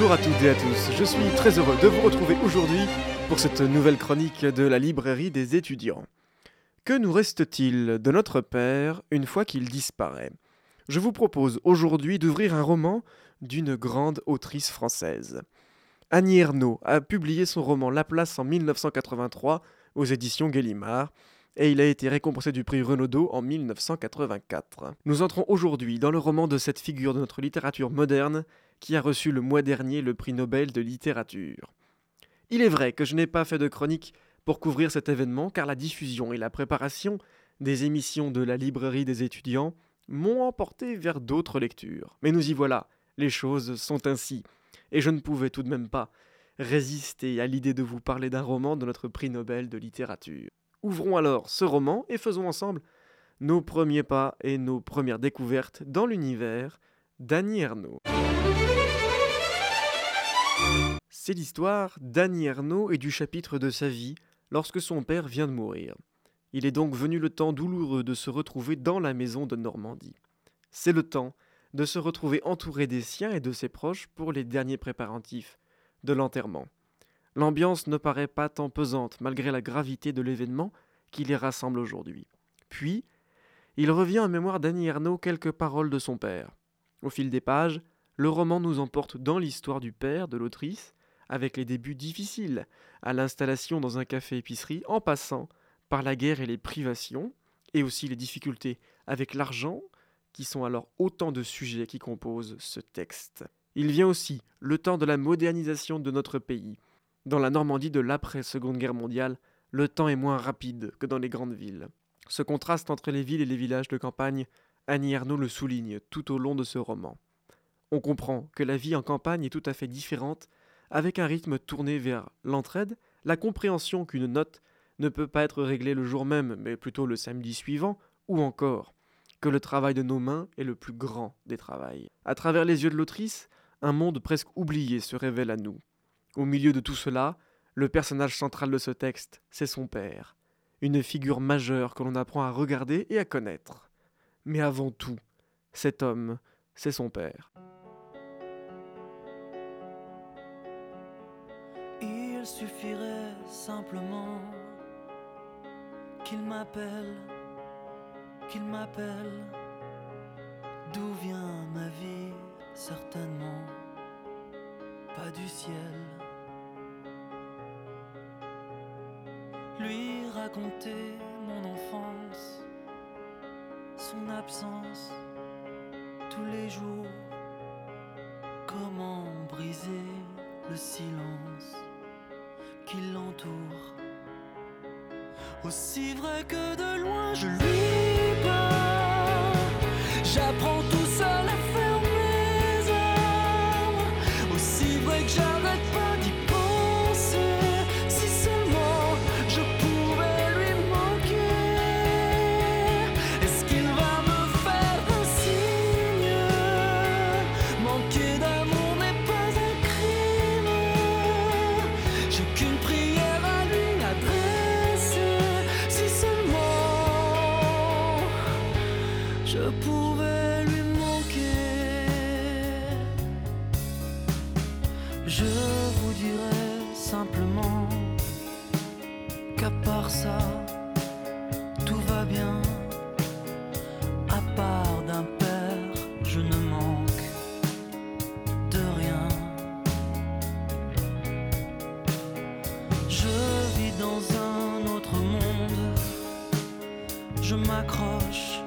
Bonjour à toutes et à tous. Je suis très heureux de vous retrouver aujourd'hui pour cette nouvelle chronique de la librairie des étudiants. Que nous reste-t-il de notre père une fois qu'il disparaît? Je vous propose aujourd'hui d'ouvrir un roman d'une grande autrice française. Annie Ernaux a publié son roman La Place en 1983 aux éditions Gallimard et il a été récompensé du prix Renaudot en 1984. Nous entrons aujourd'hui dans le roman de cette figure de notre littérature moderne qui a reçu le mois dernier le prix Nobel de littérature. Il est vrai que je n'ai pas fait de chronique pour couvrir cet événement car la diffusion et la préparation des émissions de la librairie des étudiants m'ont emporté vers d'autres lectures. Mais nous y voilà, les choses sont ainsi, et je ne pouvais tout de même pas résister à l'idée de vous parler d'un roman de notre prix Nobel de littérature. Ouvrons alors ce roman et faisons ensemble nos premiers pas et nos premières découvertes dans l'univers d'Annie Ernaux. C'est l'histoire d'Annie Ernaux et du chapitre de sa vie lorsque son père vient de mourir. Il est donc venu le temps douloureux de se retrouver dans la maison de Normandie. C'est le temps de se retrouver entouré des siens et de ses proches pour les derniers préparatifs de l'enterrement. L'ambiance ne paraît pas tant pesante malgré la gravité de l'événement qui les rassemble aujourd'hui. Puis, il revient en mémoire d'Annie Ernaux quelques paroles de son père. Au fil des pages, le roman nous emporte dans l'histoire du père de l'autrice, avec les débuts difficiles, à l'installation dans un café-épicerie, en passant par la guerre et les privations, et aussi les difficultés avec l'argent, qui sont alors autant de sujets qui composent ce texte. Il vient aussi le temps de la modernisation de notre pays. Dans la Normandie de l'après-seconde guerre mondiale, le temps est moins rapide que dans les grandes villes. Ce contraste entre les villes et les villages de campagne, Annie Ernaux le souligne tout au long de ce roman. On comprend que la vie en campagne est tout à fait différente, avec un rythme tourné vers l'entraide, la compréhension qu'une note ne peut pas être réglée le jour même, mais plutôt le samedi suivant, ou encore que le travail de nos mains est le plus grand des travails. À travers les yeux de l'autrice, un monde presque oublié se révèle à nous. Au milieu de tout cela, le personnage central de ce texte, c'est son père, une figure majeure que l'on apprend à regarder et à connaître. Mais avant tout, cet homme, c'est son père. Il suffirait simplement qu'il m'appelle, qu'il m'appelle. D'où vient ma vie? Certainement pas du ciel. Raconter mon enfance, son absence tous les jours. Comment briser le silence qui l'entoure. Aussi vrai que de loin je lui parle, j'apprends tout je m'accroche.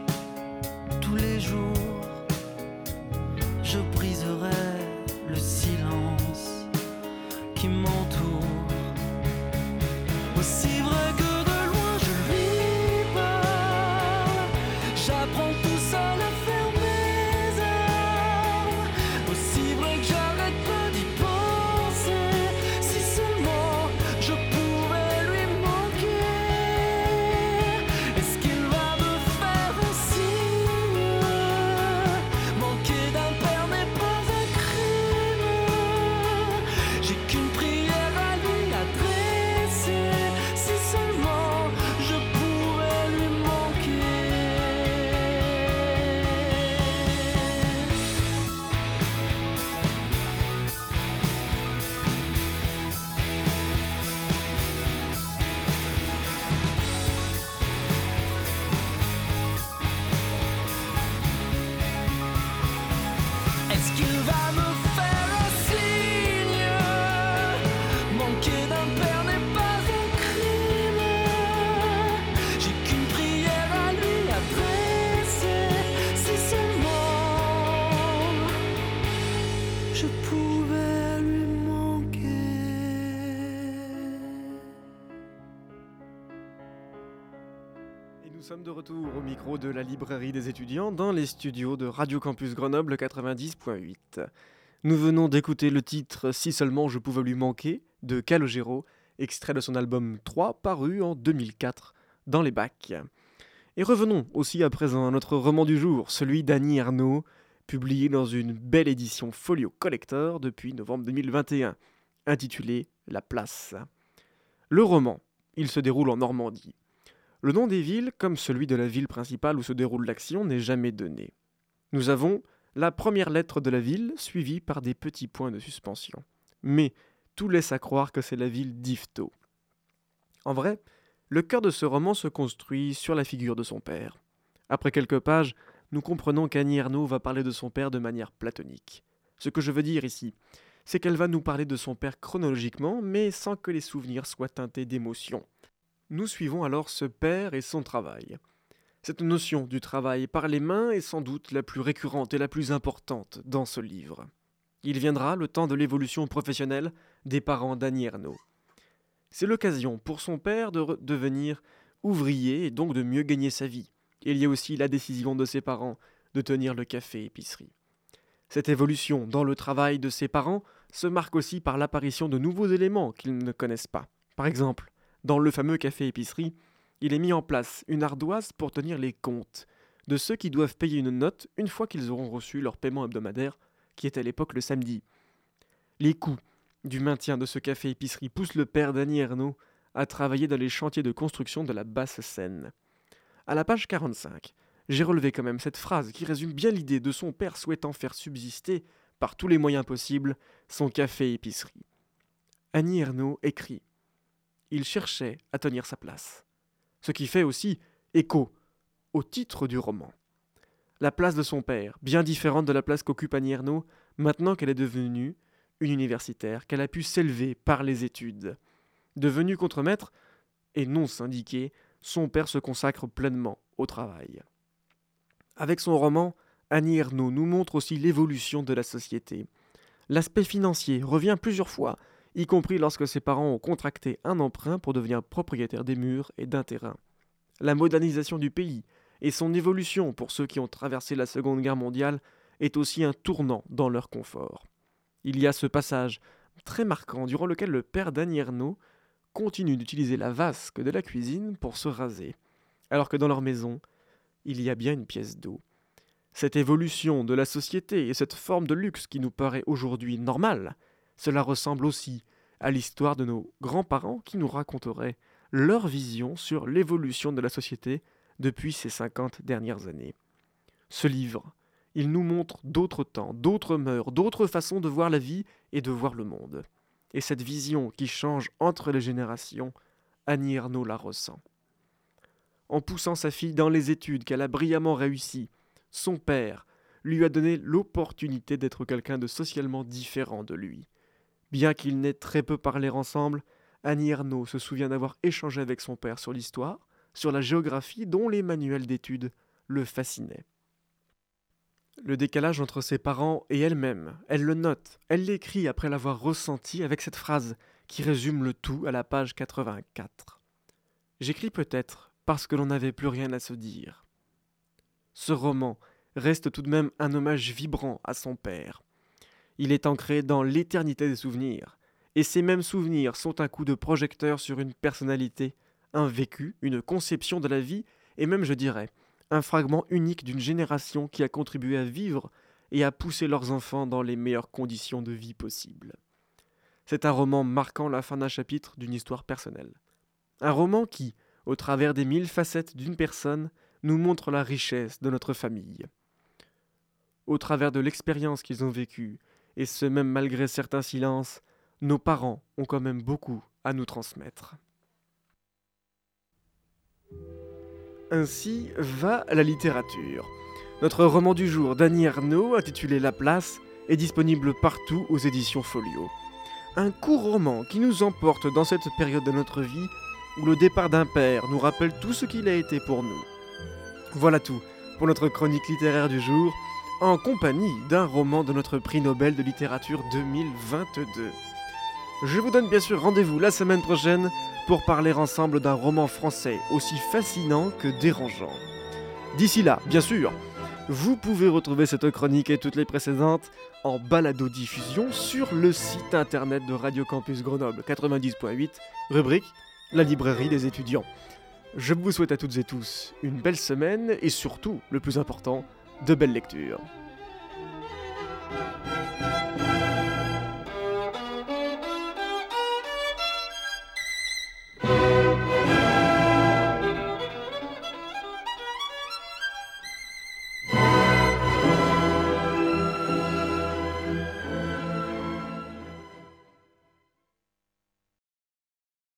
Est-ce qu'il nous sommes de retour au micro de la librairie des étudiants dans les studios de Radio Campus Grenoble 90.8. Nous venons d'écouter le titre Si seulement je pouvais lui manquer de Calogero, extrait de son album 3 paru en 2004 dans les bacs. Et revenons aussi à présent à notre roman du jour, celui d'Annie Ernaux, publié dans une belle édition Folio Collector depuis novembre 2021, intitulé La Place. Le roman, il se déroule en Normandie. Le nom des villes, comme celui de la ville principale où se déroule l'action, n'est jamais donné. Nous avons la première lettre de la ville suivie par des petits points de suspension. Mais tout laisse à croire que c'est la ville d'Yvetot. En vrai, le cœur de ce roman se construit sur la figure de son père. Après quelques pages, nous comprenons qu'Annie Ernaux va parler de son père de manière platonique. Ce que je veux dire ici, c'est qu'elle va nous parler de son père chronologiquement, mais sans que les souvenirs soient teintés d'émotion. Nous suivons alors ce père et son travail. Cette notion du travail par les mains est sans doute la plus récurrente et la plus importante dans ce livre. Il viendra le temps de l'évolution professionnelle des parents d'Annie Ernaux. C'est l'occasion pour son père de devenir ouvrier et donc de mieux gagner sa vie. Il y a aussi la décision de ses parents de tenir le café-épicerie. Cette évolution dans le travail de ses parents se marque aussi par l'apparition de nouveaux éléments qu'ils ne connaissent pas. Par exemple, dans le fameux café-épicerie, il est mis en place une ardoise pour tenir les comptes de ceux qui doivent payer une note une fois qu'ils auront reçu leur paiement hebdomadaire, qui est à l'époque le samedi. Les coûts du maintien de ce café-épicerie poussent le père d'Annie Ernaux à travailler dans les chantiers de construction de la basse Seine. À la page 45, j'ai relevé quand même cette phrase qui résume bien l'idée de son père souhaitant faire subsister, par tous les moyens possibles, son café-épicerie. Annie Ernaux écrit Il cherchait à tenir sa place. Ce qui fait aussi écho au titre du roman. La place de son père, bien différente de la place qu'occupe Annie Ernaux, maintenant qu'elle est devenue une universitaire, qu'elle a pu s'élever par les études. Devenue contremaître et non syndiquée, son père se consacre pleinement au travail. Avec son roman, Annie Ernaux nous montre aussi l'évolution de la société. L'aspect financier revient plusieurs fois, y compris lorsque ses parents ont contracté un emprunt pour devenir propriétaires des murs et d'un terrain. La modernisation du pays et son évolution pour ceux qui ont traversé la Seconde Guerre mondiale est aussi un tournant dans leur confort. Il y a ce passage très marquant durant lequel le père d'Annie continue d'utiliser la vasque de la cuisine pour se raser, alors que dans leur maison, il y a bien une pièce d'eau. Cette évolution de la société et cette forme de luxe qui nous paraît aujourd'hui normale, cela ressemble aussi à l'histoire de nos grands-parents qui nous raconteraient leur vision sur l'évolution de la société depuis ces 50 dernières années. Ce livre, il nous montre d'autres temps, d'autres mœurs, d'autres façons de voir la vie et de voir le monde. Et cette vision qui change entre les générations, Annie Ernaux la ressent. En poussant sa fille dans les études qu'elle a brillamment réussies, son père lui a donné l'opportunité d'être quelqu'un de socialement différent de lui. Bien qu'ils n'aient très peu parlé ensemble, Annie Ernaux se souvient d'avoir échangé avec son père sur l'histoire, sur la géographie dont les manuels d'études le fascinaient. Le décalage entre ses parents et elle-même, elle le note, elle l'écrit après l'avoir ressenti avec cette phrase qui résume le tout à la page 84. J'écris peut-être parce que l'on n'avait plus rien à se dire. Ce roman reste tout de même un hommage vibrant à son père. Il est ancré dans l'éternité des souvenirs, et ces mêmes souvenirs sont un coup de projecteur sur une personnalité, un vécu, une conception de la vie, et même, je dirais, un fragment unique d'une génération qui a contribué à vivre et à pousser leurs enfants dans les meilleures conditions de vie possibles. C'est un roman marquant la fin d'un chapitre d'une histoire personnelle. Un roman qui, au travers des mille facettes d'une personne, nous montre la richesse de notre famille. Au travers de l'expérience qu'ils ont vécue, et ce même malgré certains silences, nos parents ont quand même beaucoup à nous transmettre. Ainsi va la littérature. Notre roman du jour d'Annie Ernaux, intitulé La place, est disponible partout aux éditions Folio. Un court roman qui nous emporte dans cette période de notre vie où le départ d'un père nous rappelle tout ce qu'il a été pour nous. Voilà tout pour notre chronique littéraire du jour, en compagnie d'un roman de notre prix Nobel de littérature 2022. Je vous donne bien sûr rendez-vous la semaine prochaine pour parler ensemble d'un roman français aussi fascinant que dérangeant. D'ici là, bien sûr, vous pouvez retrouver cette chronique et toutes les précédentes en balado-diffusion sur le site internet de Radio Campus Grenoble 90.8, rubrique La librairie des étudiants. Je vous souhaite à toutes et tous une belle semaine et surtout, le plus important, de belles lectures.